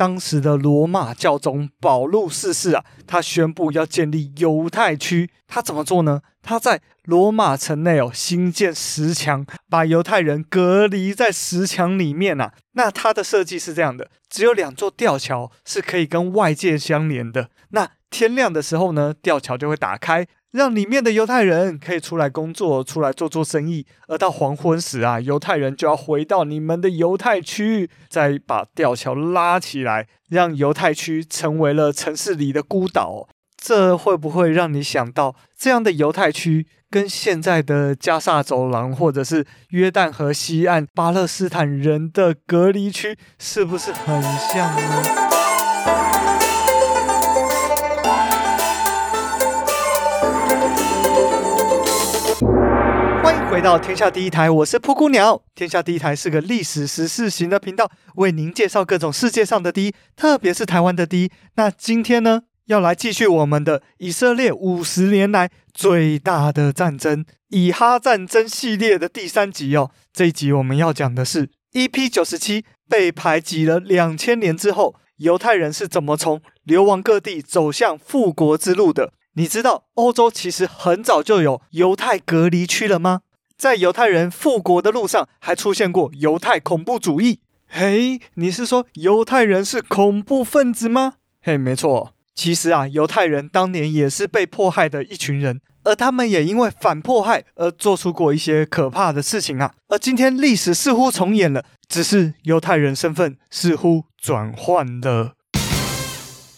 当时的罗马教宗保禄四世啊，他宣布要建立犹太区。他怎么做呢？他在罗马城内哦，新建石墙，把犹太人隔离在石墙里面啊。那他的设计是这样的：只有两座吊桥是可以跟外界相连的。那天亮的时候呢，吊桥就会打开。让里面的犹太人可以出来工作，出来做做生意，而到黄昏时啊，犹太人就要回到你们的犹太区，再把吊桥拉起来，让犹太区成为了城市里的孤岛。这会不会让你想到，这样的犹太区跟现在的加萨走廊，或者是约旦河西岸巴勒斯坦人的隔离区，是不是很像呢？回到天下第一台，我是噗咕鸟。天下第一台是个历史时事型的频道，为您介绍各种世界上的第一，特别是台湾的第一。那今天呢，要来继续我们的以色列五十年来最大的战争——以哈战争系列的第三集哦。这一集我们要讲的是 EP 九十七，被排挤了两千年之后，犹太人是怎么从流亡各地走向复国之路的？你知道欧洲其实很早就有犹太隔离区了吗？在犹太人复国的路上，还出现过犹太恐怖主义。嘿，你是说犹太人是恐怖分子吗？嘿，没错。其实啊，犹太人当年也是被迫害的一群人，而他们也因为反迫害而做出过一些可怕的事情啊。而今天历史似乎重演了，只是犹太人身份似乎转换了。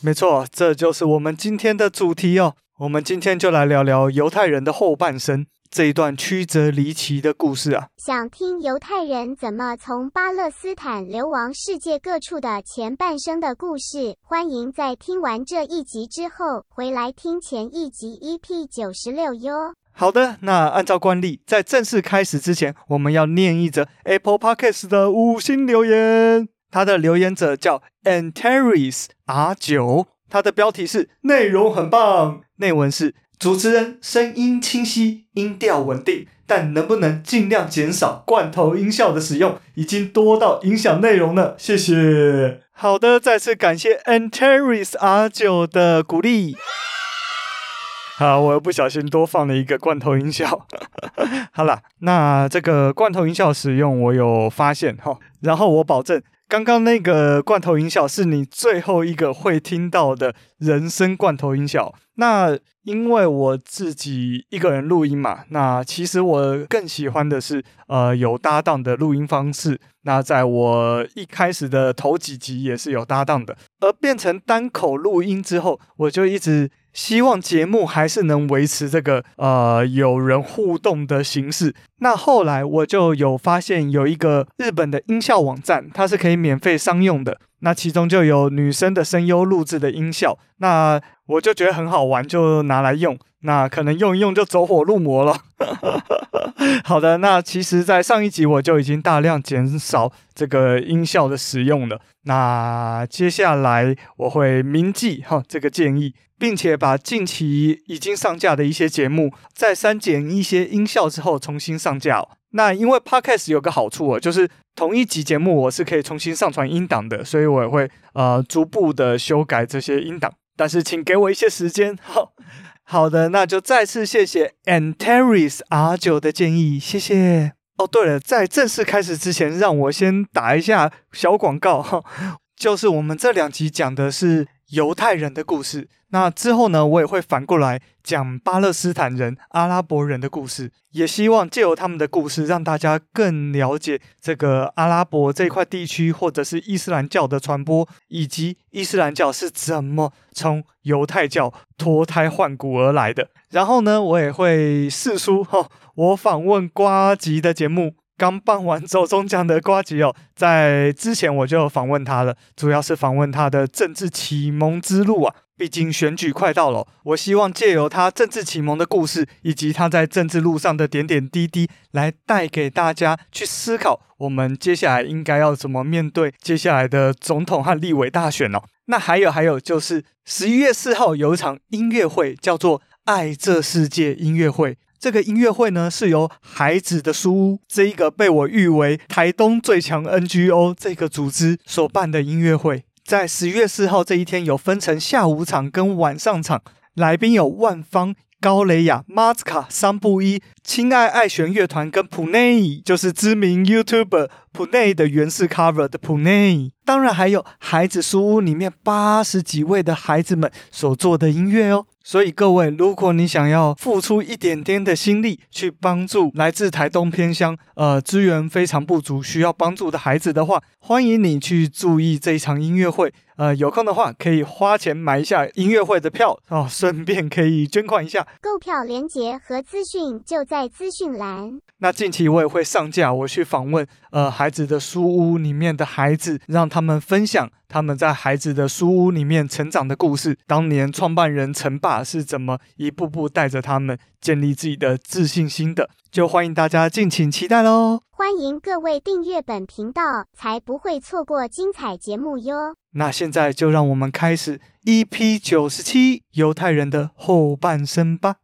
没错，这就是我们今天的主题哦。我们今天就来聊聊犹太人的后半生。这一段曲折离奇的故事啊，想听犹太人怎么从巴勒斯坦流亡世界各处的前半生的故事，欢迎在听完这一集之后回来听前一集 EP 九十六哟。好的，那按照惯例，在正式开始之前，我们要念一则 Apple Podcast 的五星留言。他的留言者叫 Antares R 九，他的标题是内容很棒，内文是。主持人声音清晰，音调稳定，但能不能尽量减少罐头音效的使用？已经多到影响内容了。谢谢。好的，再次感谢 Antares R 九的鼓励。好，我又不小心多放了一个罐头音效。好了，那这个罐头音效使用我有发现哈，然后我保证。刚刚那个罐头音效是你最后一个会听到的人声罐头音效。那因为我自己一个人录音嘛，那其实我更喜欢的是呃有搭档的录音方式。那在我一开始的头几集也是有搭档的，而变成单口录音之后，我就一直。希望节目还是能维持这个呃有人互动的形式。那后来我就有发现有一个日本的音效网站，它是可以免费商用的。那其中就有女生的声优录制的音效，那我就觉得很好玩，就拿来用。那可能用一用就走火入魔了。好的，那其实，在上一集我就已经大量减少这个音效的使用了。那接下来我会铭记哈这个建议。并且把近期已经上架的一些节目，在删减一些音效之后重新上架。那因为 Podcast 有个好处哦，就是同一集节目我是可以重新上传音档的，所以我也会呃逐步的修改这些音档。但是请给我一些时间。好，好的，那就再次谢谢 Antares R 九的建议，谢谢。哦，对了，在正式开始之前，让我先打一下小广告哈，就是我们这两集讲的是犹太人的故事。那之后呢，我也会反过来讲巴勒斯坦人、阿拉伯人的故事，也希望借由他们的故事，让大家更了解这个阿拉伯这块地区，或者是伊斯兰教的传播，以及伊斯兰教是怎么从犹太教脱胎换骨而来的。然后呢，我也会试出哈，我访问瓜吉的节目。刚办完走中奖的瓜吉哦，在之前我就访问他了，主要是访问他的政治启蒙之路啊。毕竟选举快到了，我希望借由他政治启蒙的故事，以及他在政治路上的点点滴滴，来带给大家去思考，我们接下来应该要怎么面对接下来的总统和立委大选哦。那还有还有，就是十一月四号有一场音乐会，叫做《爱这世界》音乐会。这个音乐会呢，是由孩子的书屋这一个被我誉为台东最强 NGO 这个组织所办的音乐会。在十月四号这一天有分成下午场跟晚上场，来宾有万芳。高蕾雅、马斯卡、桑布伊、亲爱爱弦乐团跟普内，就是知名 YouTuber 普内的原式 cover 的普内，当然还有孩子书屋里面八十几位的孩子们所做的音乐哦。所以各位，如果你想要付出一点点的心力去帮助来自台东偏乡、呃资源非常不足、需要帮助的孩子的话，欢迎你去注意这一场音乐会。呃，有空的话可以花钱买一下音乐会的票哦，顺便可以捐款一下。购票链接和资讯就在资讯栏。那近期我也会上架，我去访问呃孩子的书屋里面的孩子，让他们分享他们在孩子的书屋里面成长的故事。当年创办人陈爸是怎么一步步带着他们建立自己的自信心的，就欢迎大家敬请期待喽。欢迎各位订阅本频道，才不会错过精彩节目哟。那现在就让我们开始 EP 九十七犹太人的后半生吧。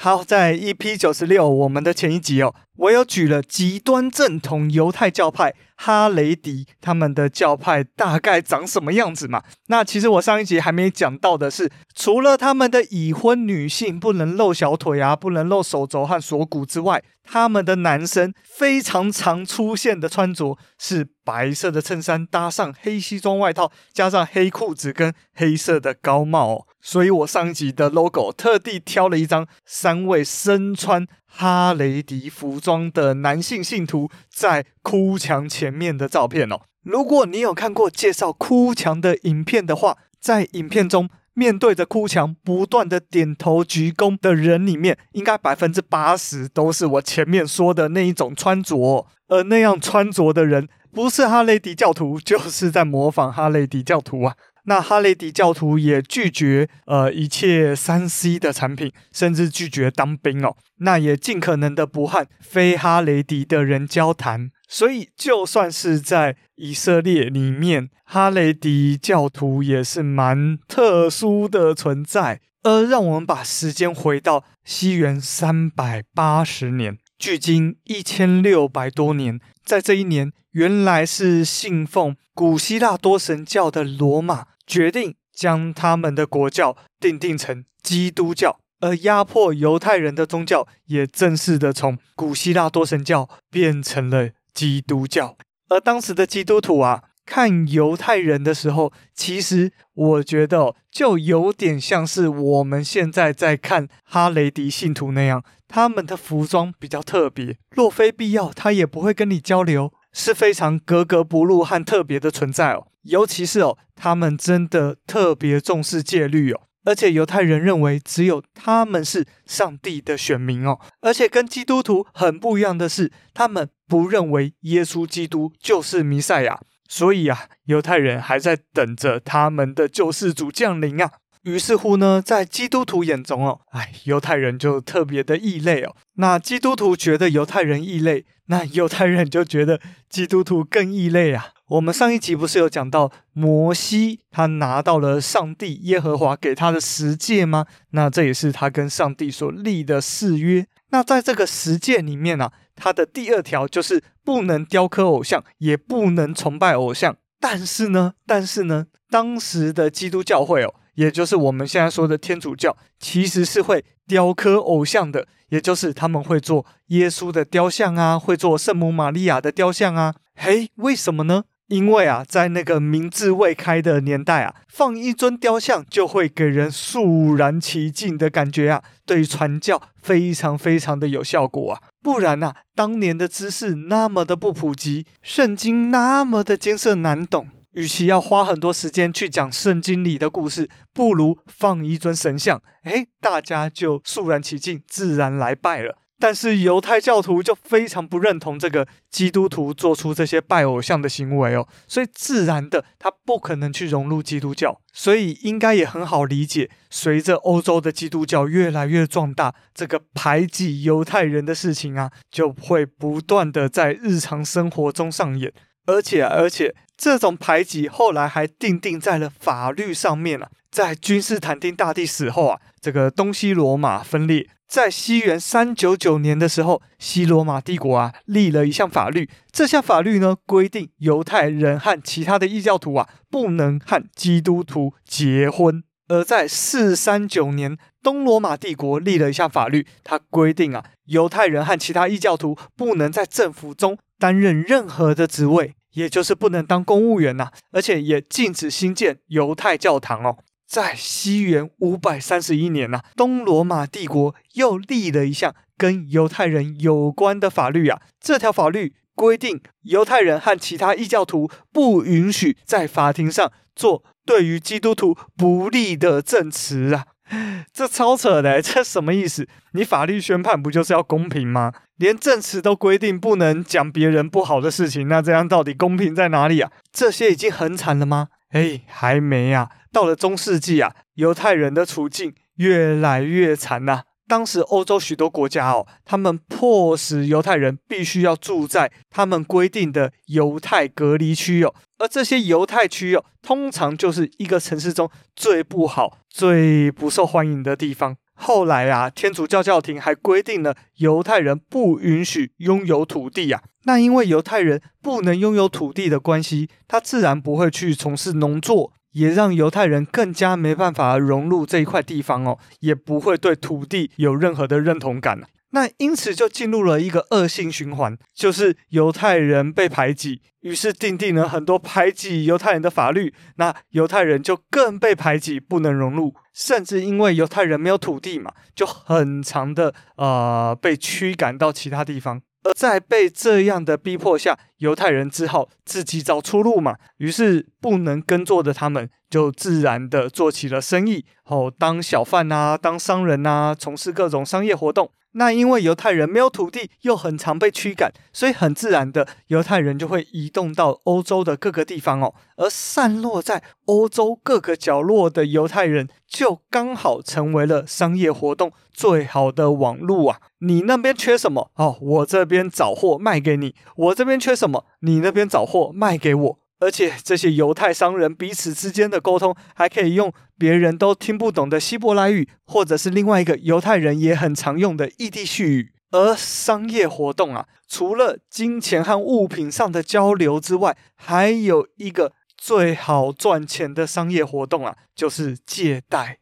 好，在 EP 九十六，我们的前一集哦，我有举了极端正统犹太教派哈雷迪他们的教派大概长什么样子嘛？那其实我上一集还没讲到的是，除了他们的已婚女性不能露小腿啊，不能露手肘和锁骨之外，他们的男生非常常出现的穿着是白色的衬衫搭上黑西装外套，加上黑裤子跟黑色的高帽。所以我上一集的 logo 特地挑了一张三位身穿哈雷迪服装的男性信徒在哭墙前面的照片哦。如果你有看过介绍哭墙的影片的话，在影片中面对着哭墙不断的点头鞠躬的人里面，应该百分之八十都是我前面说的那一种穿着。而那样穿着的人，不是哈雷迪教徒，就是在模仿哈雷迪教徒啊。那哈雷迪教徒也拒绝呃一切三 C 的产品，甚至拒绝当兵哦。那也尽可能的不和非哈雷迪的人交谈。所以就算是在以色列里面，哈雷迪教徒也是蛮特殊的存在。而让我们把时间回到西元三百八十年，距今一千六百多年，在这一年，原来是信奉古希腊多神教的罗马。决定将他们的国教定定成基督教，而压迫犹太人的宗教也正式的从古希腊多神教变成了基督教。而当时的基督徒啊，看犹太人的时候，其实我觉得就有点像是我们现在在看哈雷迪信徒那样，他们的服装比较特别，若非必要，他也不会跟你交流，是非常格格不入和特别的存在哦。尤其是哦，他们真的特别重视戒律哦，而且犹太人认为只有他们是上帝的选民哦，而且跟基督徒很不一样的是，他们不认为耶稣基督就是弥赛亚，所以啊，犹太人还在等着他们的救世主降临啊。于是乎呢，在基督徒眼中哦，哎，犹太人就特别的异类哦。那基督徒觉得犹太人异类，那犹太人就觉得基督徒更异类啊。我们上一集不是有讲到摩西他拿到了上帝耶和华给他的十诫吗？那这也是他跟上帝所立的誓约。那在这个十诫里面呢、啊，他的第二条就是不能雕刻偶像，也不能崇拜偶像。但是呢，但是呢，当时的基督教会哦，也就是我们现在说的天主教，其实是会雕刻偶像的，也就是他们会做耶稣的雕像啊，会做圣母玛利亚的雕像啊。嘿，为什么呢？因为啊，在那个明智未开的年代啊，放一尊雕像就会给人肃然起敬的感觉啊，对传教非常非常的有效果啊。不然啊，当年的知识那么的不普及，圣经那么的艰涩难懂，与其要花很多时间去讲圣经里的故事，不如放一尊神像，诶，大家就肃然起敬，自然来拜了。但是犹太教徒就非常不认同这个基督徒做出这些拜偶像的行为哦，所以自然的他不可能去融入基督教，所以应该也很好理解。随着欧洲的基督教越来越壮大，这个排挤犹太人的事情啊，就会不断的在日常生活中上演。而且而且，这种排挤后来还定定在了法律上面啊。在君士坦丁大帝死后啊，这个东西罗马分裂。在西元三九九年的时候，西罗马帝国啊立了一项法律。这项法律呢规定，犹太人和其他的异教徒啊不能和基督徒结婚。而在四三九年，东罗马帝国立了一项法律，它规定啊，犹太人和其他异教徒不能在政府中担任任何的职位，也就是不能当公务员呐、而且也禁止兴建犹太教堂哦。在西元五百三十一年呐、啊，东罗马帝国又立了一项跟犹太人有关的法律啊。这条法律规定，犹太人和其他异教徒不允许在法庭上做对于基督徒不利的证词啊。这超扯的，这什么意思？你法律宣判不就是要公平吗？连证词都规定不能讲别人不好的事情，那这样到底公平在哪里啊？这些已经很惨了吗？哎，还没啊！到了中世纪啊，犹太人的处境越来越惨呐、当时欧洲许多国家哦，他们迫使犹太人必须要住在他们规定的犹太隔离区哦，而这些犹太区哦，通常就是一个城市中最不好、最不受欢迎的地方。后来啊，天主教教廷还规定了犹太人不允许拥有土地啊。那因为犹太人不能拥有土地的关系，他自然不会去从事农作，也让犹太人更加没办法融入这一块地方哦，也不会对土地有任何的认同感。那因此就进入了一个恶性循环，就是犹太人被排挤，于是订定了很多排挤犹太人的法律，那犹太人就更被排挤，不能融入，甚至因为犹太人没有土地嘛，就很长的呃被驱赶到其他地方。在被这样的逼迫下，犹太人只好自己找出路嘛。于是不能耕作的他们，就自然的做起了生意，哦，当小贩呐，当商人呐，从事各种商业活动。那因为犹太人没有土地，又很常被驱赶，所以很自然的，犹太人就会移动到欧洲的各个地方哦。而散落在欧洲各个角落的犹太人，就刚好成为了商业活动最好的网路啊！你那边缺什么？哦，我这边找货卖给你；我这边缺什么？你那边找货卖给我。而且这些犹太商人彼此之间的沟通，还可以用别人都听不懂的希伯来语，或者是另外一个犹太人也很常用的异地叙语。而商业活动啊，除了金钱和物品上的交流之外，还有一个最好赚钱的商业活动啊，就是借贷。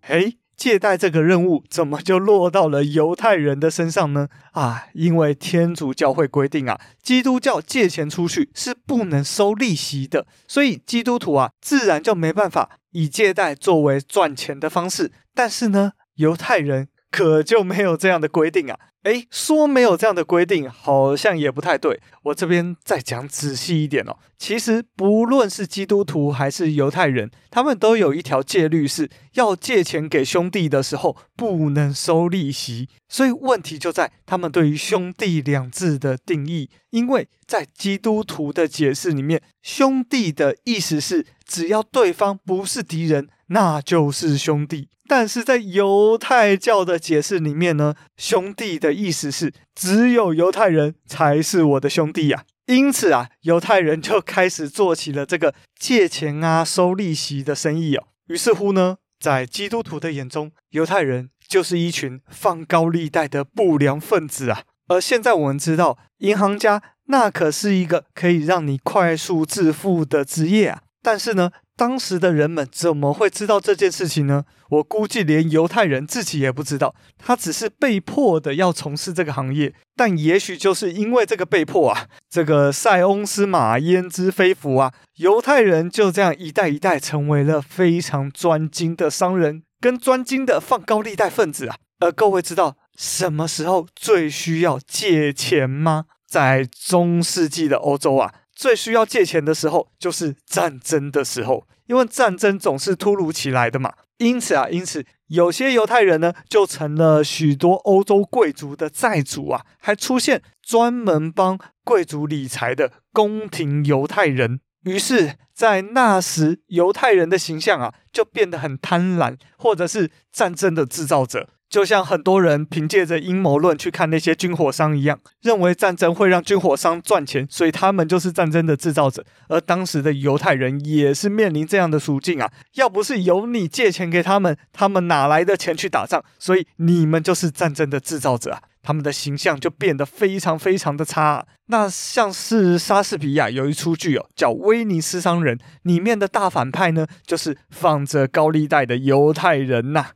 嘿。借贷这个任务怎么就落到了犹太人的身上呢？啊，因为天主教会规定啊，基督教借钱出去是不能收利息的，所以基督徒啊，自然就没办法以借贷作为赚钱的方式。但是呢，犹太人可就没有这样的规定啊。诶，说没有这样的规定，好像也不太对。我这边再讲仔细一点哦。其实不论是基督徒还是犹太人，他们都有一条戒律，是要借钱给兄弟的时候不能收利息。所以问题就在他们对于“兄弟”两字的定义，因为在基督徒的解释里面，“兄弟”的意思是只要对方不是敌人，那就是兄弟。但是在犹太教的解释里面呢，兄弟的意思是只有犹太人才是我的兄弟呀。因此啊，犹太人就开始做起了这个借钱啊、收利息的生意哦。于是乎呢，在基督徒的眼中，犹太人就是一群放高利贷的不良分子啊。而现在我们知道，银行家那可是一个可以让你快速致富的职业啊。但是呢，当时的人们怎么会知道这件事情呢？我估计连犹太人自己也不知道，他只是被迫的要从事这个行业。但也许就是因为这个被迫啊，这个塞翁失马焉知非福啊，犹太人就这样一代一代成为了非常专精的商人跟专精的放高利贷分子啊。而各位知道什么时候最需要借钱吗？在中世纪的欧洲啊。最需要借钱的时候，就是战争的时候，因为战争总是突如其来的嘛。因此啊，因此有些犹太人呢，就成了许多欧洲贵族的债主啊，还出现专门帮贵族理财的宫廷犹太人。于是，在那时，犹太人的形象啊，就变得很贪婪，或者是战争的制造者。就像很多人凭借着阴谋论去看那些军火商一样，认为战争会让军火商赚钱，所以他们就是战争的制造者。而当时的犹太人也是面临这样的处境啊！要不是有你借钱给他们，他们哪来的钱去打仗？所以你们就是战争的制造者啊！他们的形象就变得非常非常的差。那像是莎士比亚有一出剧哦，叫《威尼斯商人》，里面的大反派呢，就是放着高利贷的犹太人呐。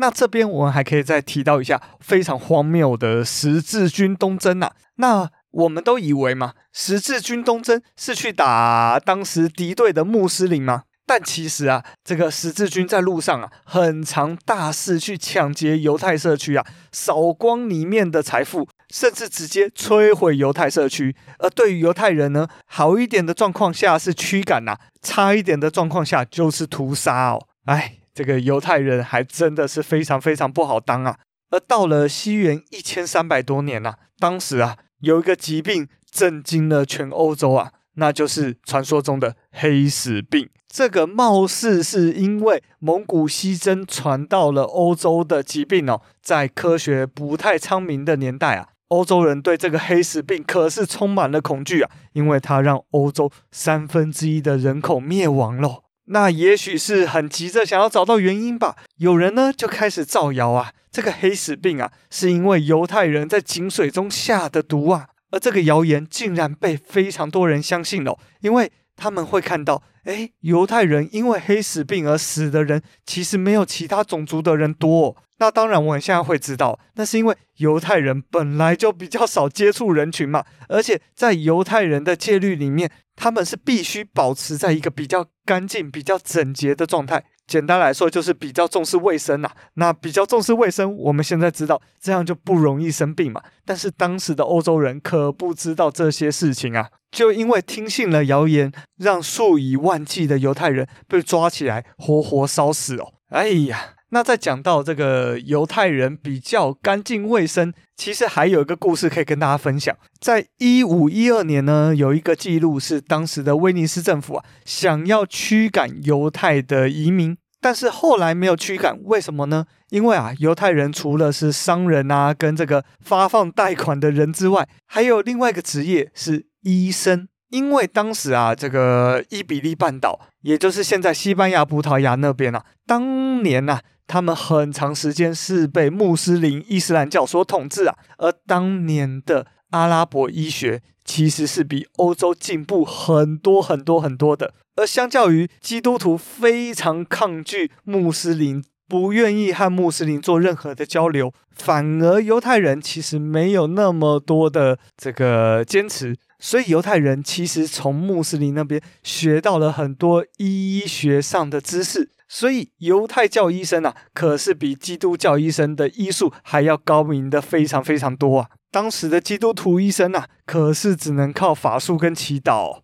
那这边我们还可以再提到一下非常荒谬的十字军东征呐。那我们都以为嘛，十字军东征是去打当时敌对的穆斯林吗？但其实啊，这个十字军在路上啊，很常大肆去抢劫犹太社区啊，扫光里面的财富，甚至直接摧毁犹太社区。而对于犹太人呢，好一点的状况下是驱赶呐，差一点的状况下就是屠杀哦。哎，这个犹太人还真的是非常非常不好当啊。而到了西元一千三百多年呐，当时啊，有一个疾病震惊了全欧洲啊。那就是传说中的黑死病。这个貌似是因为蒙古西征传到了欧洲的疾病哦，在科学不太昌明的年代啊，欧洲人对这个黑死病可是充满了恐惧啊，因为它让欧洲三分之一的人口灭亡了。那也许是很急着想要找到原因吧，有人呢就开始造谣啊，这个黑死病啊是因为犹太人在井水中下的毒啊。而这个谣言竟然被非常多人相信了，因为他们会看到，诶，犹太人因为黑死病而死的人，其实没有其他种族的人多。那当然，我们现在会知道，那是因为犹太人本来就比较少接触人群嘛，而且在犹太人的戒律里面，他们是必须保持在一个比较干净、比较整洁的状态。简单来说，就是比较重视卫生呐。那比较重视卫生，我们现在知道这样就不容易生病嘛。但是当时的欧洲人可不知道这些事情啊，就因为听信了谣言，让数以万计的犹太人被抓起来，活活烧死哦。哎呀，那再讲到这个犹太人比较干净卫生，其实还有一个故事可以跟大家分享。在一五一二年呢，有一个记录是当时的威尼斯政府啊，想要驱赶犹太的移民。但是后来没有驱赶，为什么呢？因为啊，犹太人除了是商人啊，跟这个发放贷款的人之外，还有另外一个职业是医生。因为当时啊，这个伊比利半岛，也就是现在西班牙、葡萄牙那边啊，当年呐、啊，他们很长时间是被穆斯林伊斯兰教所统治啊，而当年的阿拉伯医学其实是比欧洲进步很多很多很多的。而相较于基督徒非常抗拒穆斯林，不愿意和穆斯林做任何的交流，反而犹太人其实没有那么多的这个坚持，所以犹太人其实从穆斯林那边学到了很多医学上的知识，所以犹太教医生啊，可是比基督教医生的医术还要高明的非常非常多啊！当时的基督徒医生啊，可是只能靠法术跟祈祷。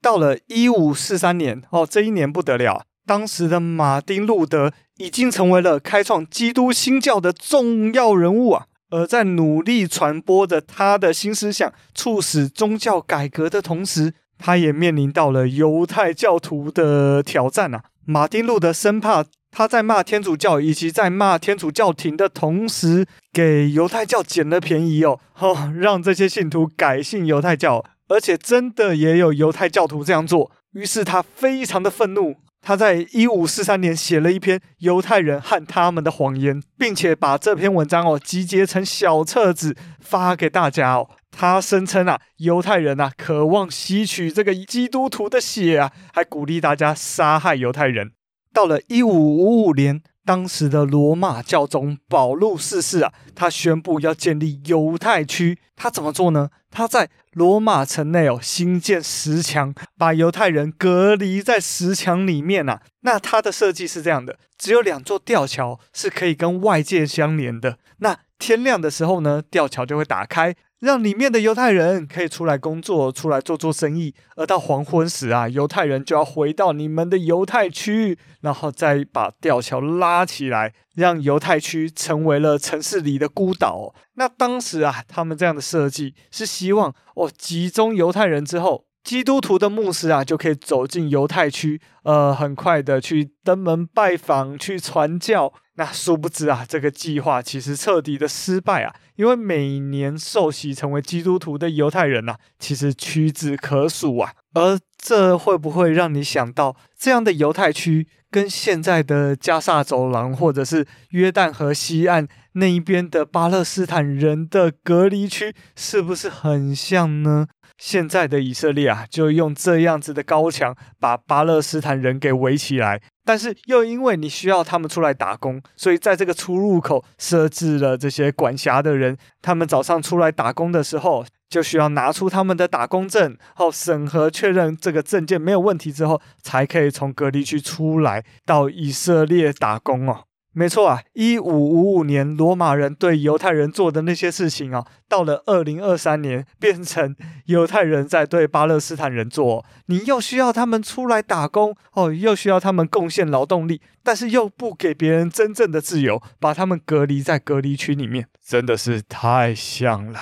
到了一五四三年，哦，这一年不得了，当时的马丁路德已经成为了开创基督新教的重要人物啊，而在努力传播着他的新思想，促使宗教改革的同时，他也面临到了犹太教徒的挑战啊。马丁路德生怕他在骂天主教以及在骂天主教廷的同时，给犹太教捡了便宜哦，哦，让这些信徒改信犹太教。而且真的也有犹太教徒这样做，于是他非常的愤怒。他在一五四三年写了一篇《犹太人和他们的谎言》，并且把这篇文章哦集结成小册子发给大家哦。他声称啊，犹太人啊渴望吸取这个基督徒的血啊，还鼓励大家杀害犹太人。到了一五五五年。当时的罗马教宗保禄四世啊，他宣布要建立犹太区。他怎么做呢？他在罗马城内哦，新建石墙，把犹太人隔离在石墙里面啊。那他的设计是这样的：只有两座吊桥是可以跟外界相连的。那天亮的时候呢，吊桥就会打开。让里面的犹太人可以出来工作，出来做做生意，而到黄昏时啊，犹太人就要回到你们的犹太区，然后再把吊桥拉起来，让犹太区成为了城市里的孤岛。那当时啊，他们这样的设计是希望哦，集中犹太人之后，基督徒的牧师啊，就可以走进犹太区，呃，很快的去登门拜访，去传教。那殊不知啊，这个计划其实彻底的失败啊，因为每年受洗成为基督徒的犹太人呐、其实屈指可数啊。而这会不会让你想到，这样的犹太区跟现在的加萨走廊，或者是约旦河西岸那一边的巴勒斯坦人的隔离区，是不是很像呢？现在的以色列啊，就用这样子的高墙把巴勒斯坦人给围起来，但是又因为你需要他们出来打工，所以在这个出入口设置了这些管辖的人。他们早上出来打工的时候，就需要拿出他们的打工证，后审核确认这个证件没有问题之后，才可以从隔离区出来到以色列打工哦。没错啊，一五五五年罗马人对犹太人做的那些事情啊，到了二零二三年变成犹太人在对巴勒斯坦人做。你又需要他们出来打工哦，又需要他们贡献劳动力，但是又不给别人真正的自由，把他们隔离在隔离区里面，真的是太像了。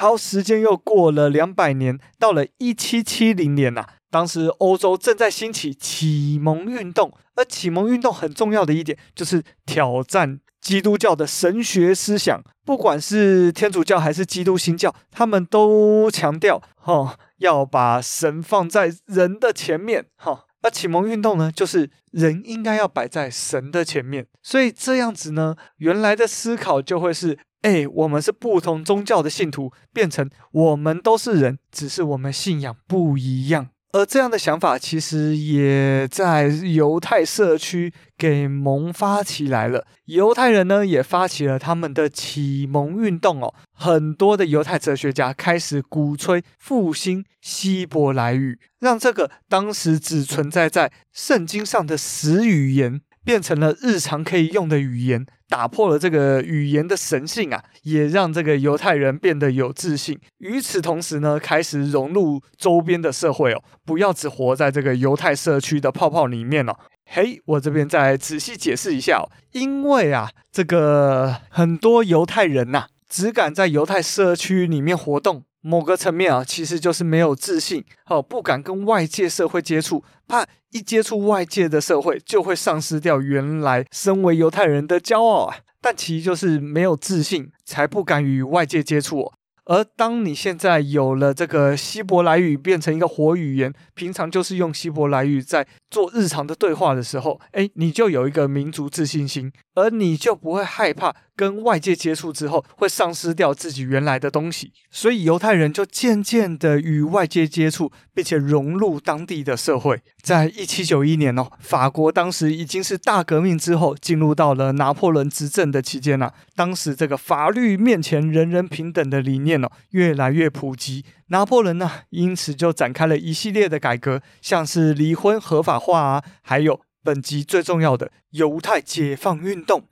好，时间又过了两百年，到了一七七零年呐、啊。当时欧洲正在兴起启蒙运动，而启蒙运动很重要的一点就是挑战基督教的神学思想。不管是天主教还是基督新教，他们都强调哈要把神放在人的前面哈。那启蒙运动呢，就是人应该要摆在神的前面。所以这样子呢，原来的思考就会是：哎，我们是不同宗教的信徒，变成我们都是人，只是我们信仰不一样。而这样的想法，其实也在犹太社区给萌发起来了。犹太人呢，也发起了他们的启蒙运动哦。很多的犹太哲学家开始鼓吹复兴希伯来语，让这个当时只存在在圣经上的死语言，变成了日常可以用的语言。打破了这个语言的神性啊，也让这个犹太人变得有自信。与此同时呢，开始融入周边的社会哦，不要只活在这个犹太社区的泡泡里面哦。嘿，我这边再仔细解释一下哦，因为啊，这个很多犹太人呐、啊，只敢在犹太社区里面活动。某个层面啊，其实就是没有自信，哦，不敢跟外界社会接触，怕一接触外界的社会就会丧失掉原来身为犹太人的骄傲啊。但其实就是没有自信，才不敢与外界接触。而当你现在有了这个希伯来语变成一个活语言，平常就是用希伯来语在做日常的对话的时候，诶，你就有一个民族自信心，而你就不会害怕跟外界接触之后会丧失掉自己原来的东西。所以犹太人就渐渐的与外界接触，并且融入当地的社会。在一七九一年哦，法国当时已经是大革命之后进入到了拿破仑执政的期间了。当时这个法律面前人人平等的理念哦。越来越普及，拿破仑呢，因此就展开了一系列的改革，像是离婚合法化啊，还有本集最重要的犹太解放运动。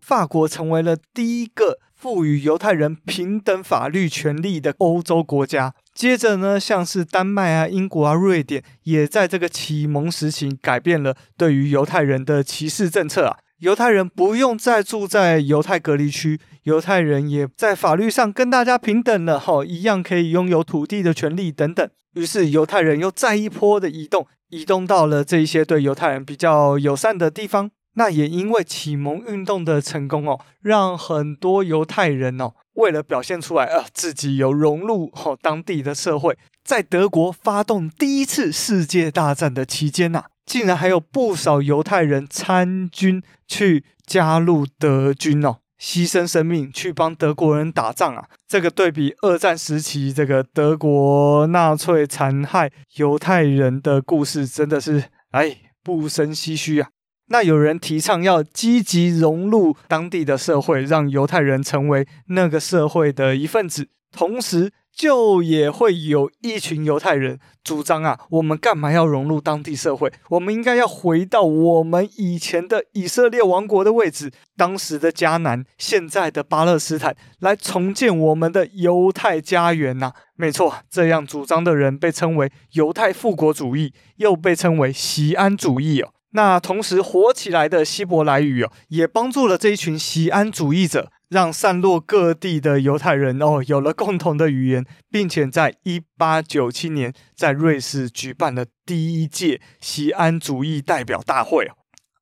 法国成为了第一个赋予犹太人平等法律权利的欧洲国家。接着呢，像是丹麦啊、英国啊、瑞典，也在这个启蒙时期改变了对于犹太人的歧视政策啊。犹太人不用再住在犹太隔离区，犹太人也在法律上跟大家平等了，哈，一样可以拥有土地的权利等等。于是犹太人又再一波的移动，移动到了这一些对犹太人比较友善的地方。那也因为启蒙运动的成功哦，让很多犹太人哦，为了表现出来，呃，自己有融入哦当地的社会，在德国发动第一次世界大战的期间呐、竟然还有不少犹太人参军去加入德军哦，牺牲生命去帮德国人打仗啊！这个对比二战时期这个德国纳粹残害犹太人的故事，真的是哎不胜唏嘘啊！那有人提倡要积极融入当地的社会，让犹太人成为那个社会的一份子，同时。就也会有一群犹太人主张啊，我们干嘛要融入当地社会？我们应该要回到我们以前的以色列王国的位置，当时的迦南，现在的巴勒斯坦，来重建我们的犹太家园呐。没错，这样主张的人被称为犹太复国主义，又被称为锡安主义哦。那同时火起来的希伯来语哦，也帮助了这一群锡安主义者让散落各地的犹太人哦有了共同的语言，并且在一八九七年在瑞士举办了第一届锡安主义代表大会。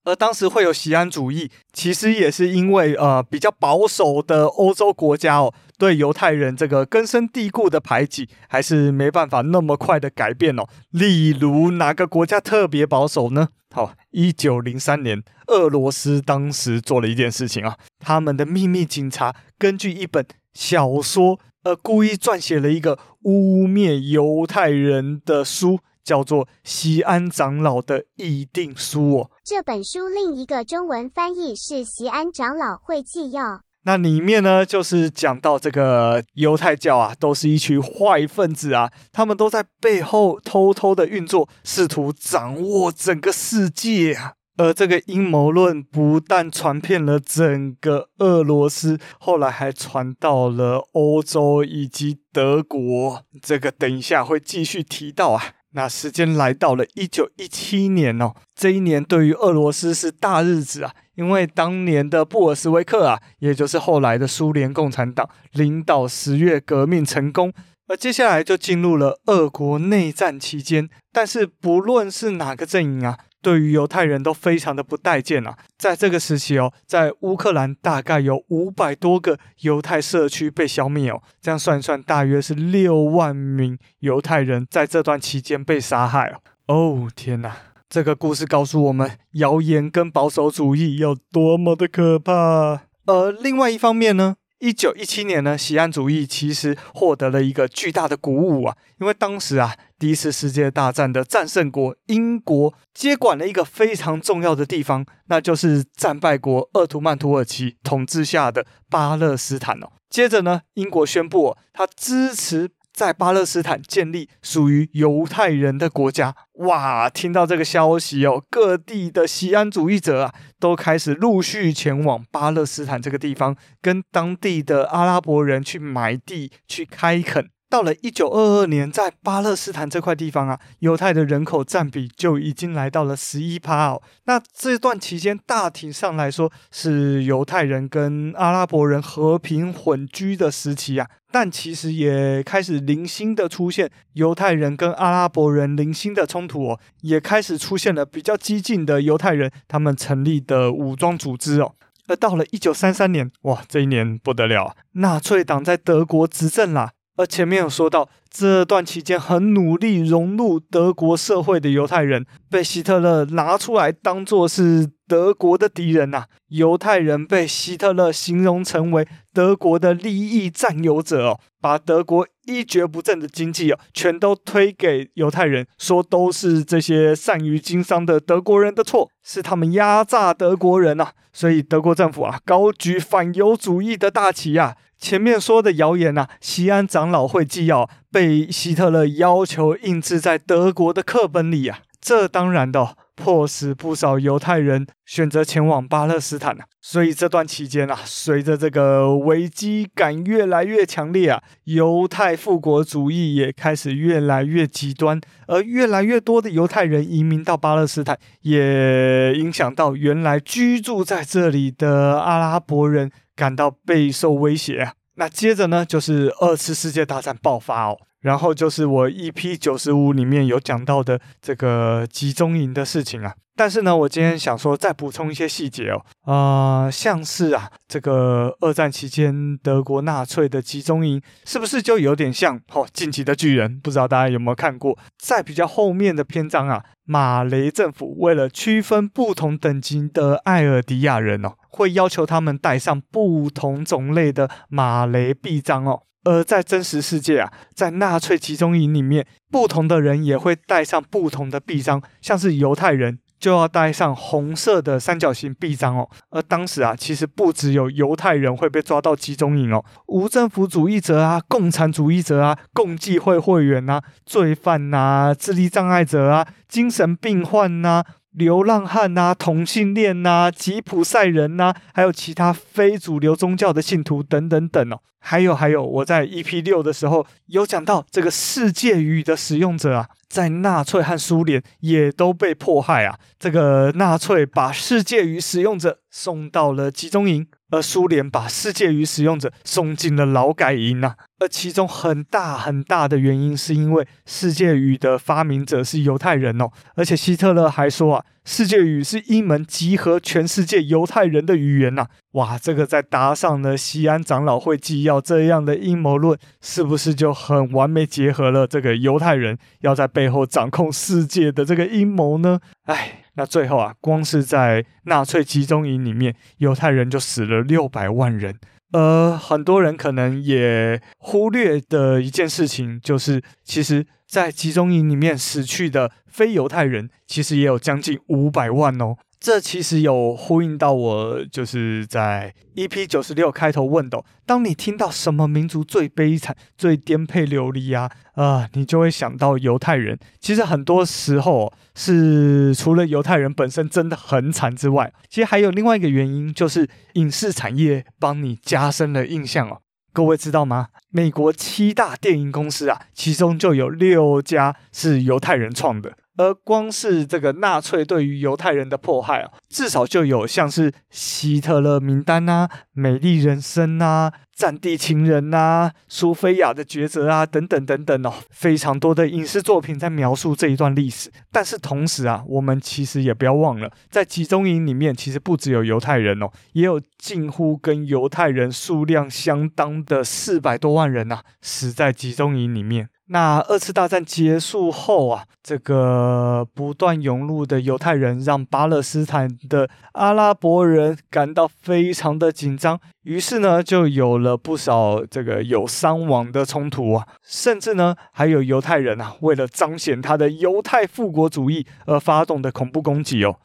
而当时会有锡安主义，其实也是因为呃比较保守的欧洲国家哦，对犹太人这个根深蒂固的排挤，还是没办法那么快的改变哦。例如哪个国家特别保守呢？好，一九零三年，俄罗斯当时做了一件事情啊，他们的秘密警察根据一本小说，呃，故意撰写了一个污蔑犹太人的书。叫做《锡安长老的议定书》哦，这本书另一个中文翻译是《锡安长老会纪要》。那里面呢，就是讲到这个犹太教啊，都是一群坏分子啊，他们都在背后偷偷的运作，试图掌握整个世界啊。而这个阴谋论不但传遍了整个俄罗斯，后来还传到了欧洲以及德国。这个等一下会继续提到啊。那时间来到了一九一七年哦，这一年对于俄罗斯是大日子啊，因为当年的布尔什维克啊，也就是后来的苏联共产党领导十月革命成功，而接下来就进入了俄国内战期间。但是不论是哪个阵营啊。对于犹太人都非常的不待见啊，在这个时期哦，在乌克兰大概有五百多个犹太社区被消灭哦，这样算算，大约是六万名犹太人在这段期间被杀害哦。哦天哪，这个故事告诉我们，谣言跟保守主义有多么的可怕。而另外一方面呢？一九一七年呢，锡安主义其实获得了一个巨大的鼓舞啊，因为当时啊，第一次世界大战的战胜国英国接管了一个非常重要的地方，那就是战败国鄂图曼土耳其统治下的巴勒斯坦哦。接着呢，英国宣布哦，他支持。在巴勒斯坦建立属于犹太人的国家，哇！听到这个消息哦，各地的西安主义者啊，都开始陆续前往巴勒斯坦这个地方，跟当地的阿拉伯人去买地、去开垦。到了一九二二年，在巴勒斯坦这块地方啊，犹太的人口占比就已经来到了十一趴哦。那这段期间，大体上来说是犹太人跟阿拉伯人和平混居的时期啊。但其实也开始零星的出现犹太人跟阿拉伯人零星的冲突哦，也开始出现了比较激进的犹太人他们成立的武装组织哦。而到了一九三三年，哇，这一年不得了，纳粹党在德国执政啦。而前面有说到，这段期间很努力融入德国社会的犹太人，被希特勒拿出来当作是德国的敌人呐、犹太人被希特勒形容成为德国的利益占有者哦，把德国一蹶不振的经济哦，全都推给犹太人，说都是这些善于经商的德国人的错，是他们压榨德国人呐、所以德国政府啊，高举反犹主义的大旗啊。前面说的谣言啊，西安长老会纪要被希特勒要求印制在德国的课本里啊，这当然的、迫使不少犹太人选择前往巴勒斯坦啊。所以这段期间啊，随着这个危机感越来越强烈啊，犹太复国主义也开始越来越极端，而越来越多的犹太人移民到巴勒斯坦，也影响到原来居住在这里的阿拉伯人。感到备受威胁！那接着呢，就是二次世界大战爆发哦，然后就是我 EP 九十五里面有讲到的这个集中营的事情啊。但是呢，我今天想说再补充一些细节哦，呃，像是啊，这个二战期间德国纳粹的集中营，是不是就有点像哦，进击的巨人？不知道大家有没有看过？在比较后面的篇章啊，马雷政府为了区分不同等级的艾尔迪亚人哦，会要求他们带上不同种类的马雷臂章哦。而在真实世界啊，在纳粹集中营里面，不同的人也会带上不同的臂章，像是犹太人。就要带上红色的三角形臂章哦。而当时啊，其实不只有犹太人会被抓到集中营哦，无政府主义者啊、共产主义者啊、共济会会员呐、罪犯呐、智力障碍者啊、精神病患呐、流浪汉呐、同性恋呐、吉普赛人呐，还有其他非主流宗教的信徒等等等哦。还有还有，我在 EP 六的时候有讲到这个世界语的使用者啊，在纳粹和苏联也都被迫害啊。这个纳粹把世界语使用者送到了集中营。而苏联把世界语使用者送进了劳改营呐、啊，而其中很大很大的原因是因为世界语的发明者是犹太人哦，而且希特勒还说啊，世界语是一门集合全世界犹太人的语言呐、啊，哇，这个再搭上了西安长老会纪要这样的阴谋论，是不是就很完美结合了这个犹太人要在背后掌控世界的这个阴谋呢？哎。那最后啊，光是在纳粹集中营里面，犹太人就死了六百万人。呃，很多人可能也忽略的一件事情，就是其实，在集中营里面死去的非犹太人，其实也有将近五百万哦。这其实有呼应到我，就是在 EP 九十六开头问的：当你听到什么民族最悲惨、最颠沛流离啊，啊、呃，你就会想到犹太人。其实很多时候是除了犹太人本身真的很惨之外，其实还有另外一个原因，就是影视产业帮你加深了印象哦。各位知道吗？美国七大电影公司啊，其中就有六家是犹太人创的。而光是这个纳粹对于犹太人的迫害啊，至少就有像是希特勒名单啊、美丽人生啊、战地情人啊、苏菲亚的抉择啊等等等等哦，非常多的影视作品在描述这一段历史。但是同时啊，我们其实也不要忘了，在集中营里面，其实不只有犹太人哦，也有近乎跟犹太人数量相当的四百多万人啊，死在集中营里面。那二次大战结束后啊，这个不断涌入的犹太人让巴勒斯坦的阿拉伯人感到非常的紧张，于是呢，就有了不少这个有伤亡的冲突啊，甚至呢，还有犹太人啊，为了彰显他的犹太复国主义而发动的恐怖攻击哦。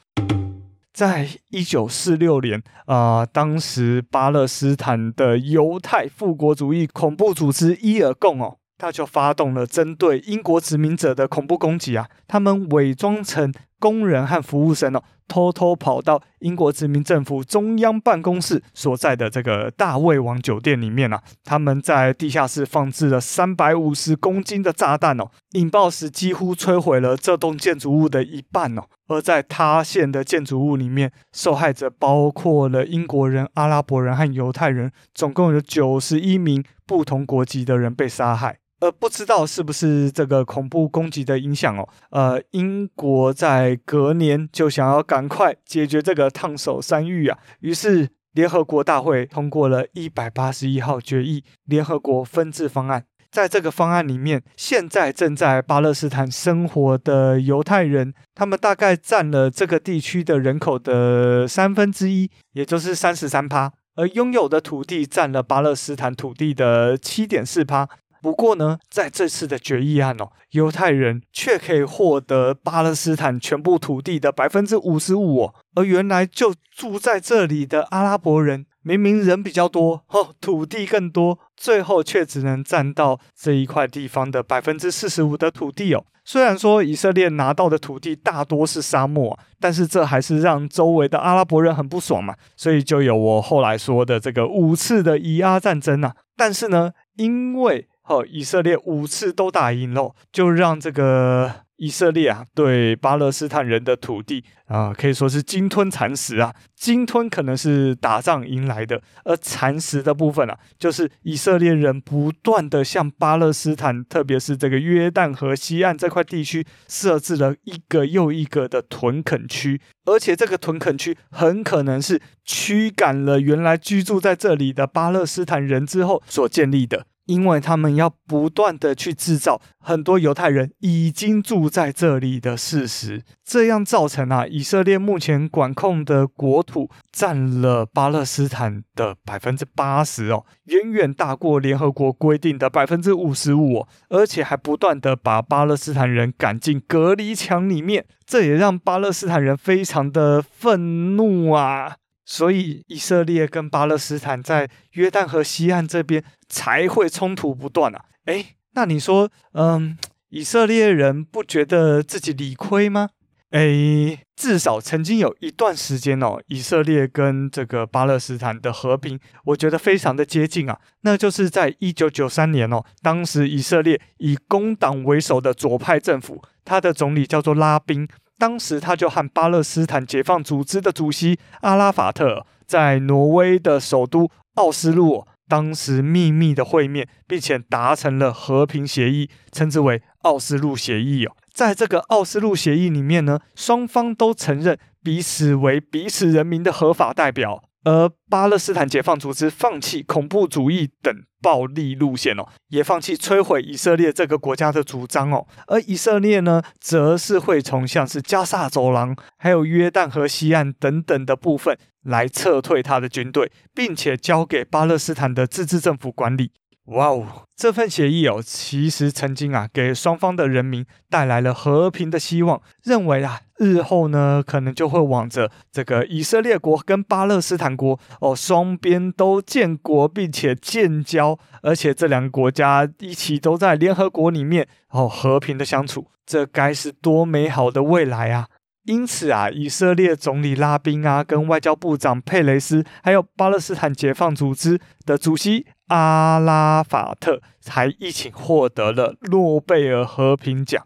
在一九四六年啊，呃，当时巴勒斯坦的犹太复国主义恐怖组织伊尔共哦。他就发动了针对英国殖民者的恐怖攻击啊！他们伪装成工人和服务生哦，偷偷跑到英国殖民政府中央办公室所在的这个大卫王酒店里面啊，他们在地下室放置了三百五十公斤的炸弹哦，引爆时几乎摧毁了这栋建筑物的一半哦。而在塌陷的建筑物里面，受害者包括了英国人、阿拉伯人和犹太人，总共有九十一名不同国籍的人被杀害。呃，不知道是不是这个恐怖攻击的影响哦。呃，英国在隔年就想要赶快解决这个烫手山芋啊，于是联合国大会通过了一百八十一号决议联合国分治方案。在这个方案里面，现在正在巴勒斯坦生活的犹太人，他们大概占了这个地区的人口的三分之一，也就是三十三趴，而拥有的土地占了巴勒斯坦土地的七点四趴。不过呢，在这次的决议案哦，犹太人却可以获得巴勒斯坦全部土地的百分之五十五哦，而原来就住在这里的阿拉伯人，明明人比较多哦，土地更多，最后却只能占到这一块地方的百分之四十五的土地哦。虽然说以色列拿到的土地大多是沙漠，但是这还是让周围的阿拉伯人很不爽嘛，所以就有我后来说的这个五次的以阿战争啊。但是呢，因为哦，以色列五次都打赢了，就让这个以色列啊对巴勒斯坦人的土地啊可以说是鲸吞蚕食啊。鲸吞可能是打仗赢来的，而蚕食的部分啊，就是以色列人不断的向巴勒斯坦，特别是这个约旦河西岸这块地区设置了一个又一个的屯垦区，而且这个屯垦区很可能是驱赶了原来居住在这里的巴勒斯坦人之后所建立的。因为他们要不断的去制造很多犹太人已经住在这里的事实，这样造成啊，以色列目前管控的国土占了巴勒斯坦的百分之八十哦，远远大过联合国规定的百分之五十五，而且还不断的把巴勒斯坦人赶进隔离墙里面，这也让巴勒斯坦人非常的愤怒啊。所以，以色列跟巴勒斯坦在约旦河西岸这边才会冲突不断啊！诶，那你说，嗯，以色列人不觉得自己理亏吗？诶，至少曾经有一段时间哦，以色列跟这个巴勒斯坦的和平，我觉得非常的接近啊。那就是在一九九三年哦，当时以色列以工党为首的左派政府，他的总理叫做拉宾，当时他就和巴勒斯坦解放组织的主席阿拉法特在挪威的首都奥斯陆，当时秘密的会面，并且达成了和平协议，称之为奥斯陆协议哦。在这个奥斯陆协议里面呢，双方都承认彼此为彼此人民的合法代表，而巴勒斯坦解放组织放弃恐怖主义等暴力路线哦，也放弃摧毁以色列这个国家的主张哦，而以色列呢，则是会从像是加萨走廊、还有约旦河西岸等等的部分来撤退他的军队，并且交给巴勒斯坦的自治政府管理。哇哦，这份协议哦，其实曾经啊，给双方的人民带来了和平的希望。认为啊，日后呢，可能就会往着这个以色列国跟巴勒斯坦国哦，双边都建国并且建交，而且这两个国家一起都在联合国里面哦，和平的相处，这该是多美好的未来啊！因此啊，以色列总理拉宾啊，跟外交部长佩雷斯，还有巴勒斯坦解放组织的主席。阿拉法特才一起获得了诺贝尔和平奖。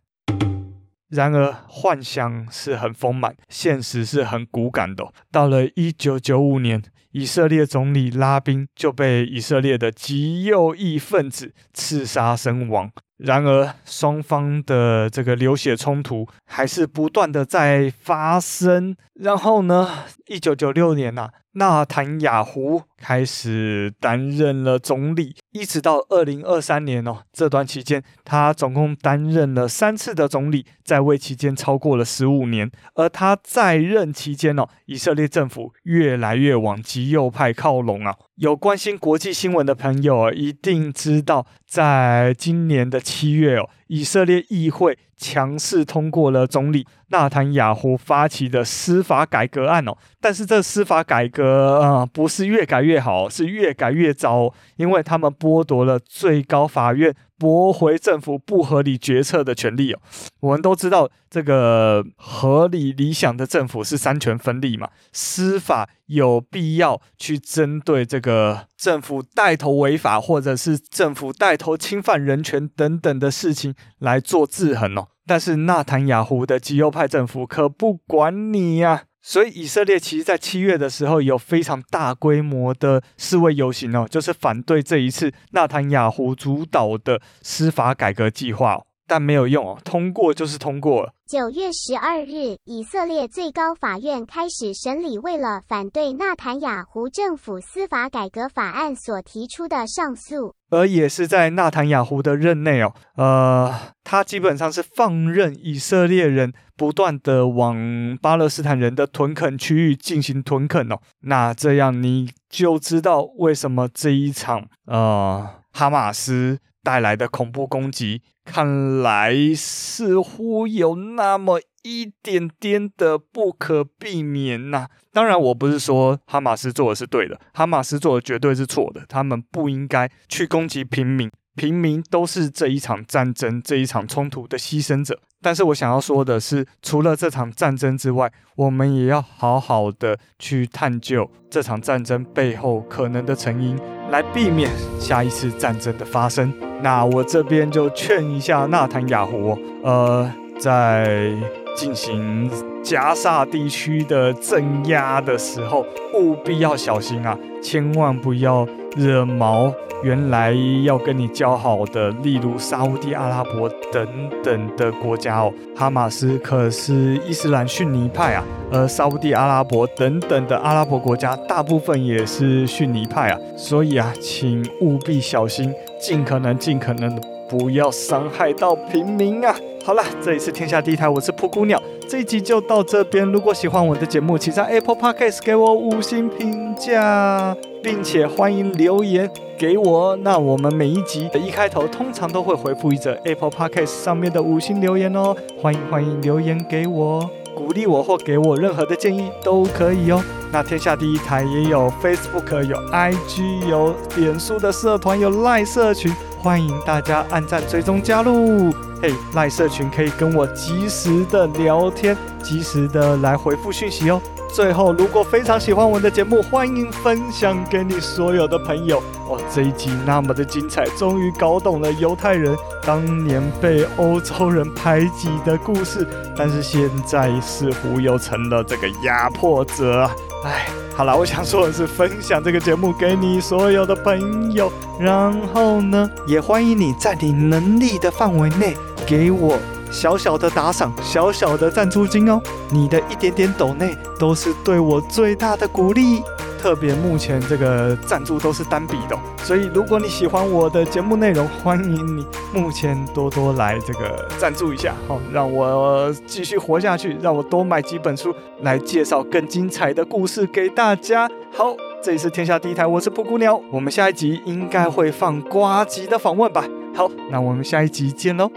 然而，幻想是很丰满，现实是很骨感的。到了一九九五年，以色列总理拉宾就被以色列的极右翼分子刺杀身亡。然而，双方的这个流血冲突还是不断的在发生。然后呢，一九九六年呐、啊，纳坦雅胡开始担任了总理，一直到二零二三年哦，这段期间他总共担任了三次的总理，在位期间超过了十五年。而他在任期间哦，以色列政府越来越往极右派靠拢啊。有关心国际新闻的朋友一定知道，在今年的七月哦，以色列议会强势通过了总理纳坦雅胡发起的司法改革案哦。但是这司法改革啊、不是越改越好，是越改越糟，因为他们剥夺了最高法院。驳回政府不合理决策的权利哦，我们都知道这个合理理想的政府是三权分立嘛，司法有必要去针对这个政府带头违法或者是政府带头侵犯人权等等的事情来做制衡哦，但是纳坦雅胡的极右派政府可不管你呀。所以，以色列其实，在七月的时候有非常大规模的示威游行哦，就是反对这一次纳坦雅胡主导的司法改革计划，但没有用哦，通过就是通过了。九月十二日，以色列最高法院开始审理为了反对纳坦雅胡政府司法改革法案所提出的上诉，而也是在纳坦雅胡的任内哦，呃，他基本上是放任以色列人不断的往巴勒斯坦人的屯垦区域进行屯垦哦，那这样你就知道为什么这一场呃哈马斯带来的恐怖攻击。看来似乎有那么一点点的不可避免呐、当然，我不是说哈马斯做的是对的，哈马斯做的绝对是错的。他们不应该去攻击平民，平民都是这一场战争、这一场冲突的牺牲者。但是我想要说的是，除了这场战争之外，我们也要好好的去探究这场战争背后可能的成因，来避免下一次战争的发生。那我这边就劝一下纳坦雅胡，呃，在进行加萨地区的镇压的时候，务必要小心啊，千万不要惹毛原来要跟你交好的，例如沙乌地阿拉伯等等的国家哦。哈马斯可是伊斯兰逊尼派啊，而沙乌地阿拉伯等等的阿拉伯国家大部分也是逊尼派啊，所以啊，请务必小心。尽可能、尽可能的不要伤害到平民啊！好了，这里是天下第一台，我是噗咕鸟，这一集就到这边。如果喜欢我的节目，请在 Apple Podcast 给我五星评价，并且欢迎留言给我。那我们每一集的一开头通常都会回复一则 Apple Podcast 上面的五星留言哦，欢迎欢迎留言给我。鼓励我或给我任何的建议都可以哦。那天下第一台也有 Facebook、有 IG、有脸书的社团、有 Line 社群，欢迎大家按赞、追踪、加入。嘿赖社群可以跟我及时的聊天，及时的来回复讯息哦。最后，如果非常喜欢我们的节目，欢迎分享给你所有的朋友哦。这一集那么的精彩，终于搞懂了犹太人当年被欧洲人排挤的故事，但是现在似乎又成了这个压迫者。哎，好了，我想说的是，分享这个节目给你所有的朋友，然后呢，也欢迎你在你能力的范围内给我。小小的打赏，小小的赞助金哦，你的一点点抖内都是对我最大的鼓励。特别目前这个赞助都是单笔的，所以如果你喜欢我的节目内容，欢迎你目前多多来这个赞助一下，好，让我继续活下去，让我多买几本书来介绍更精彩的故事给大家。好，这里是天下第一台，我是布谷鸟，我们下一集应该会放瓜吉的访问吧。好，那我们下一集见喽。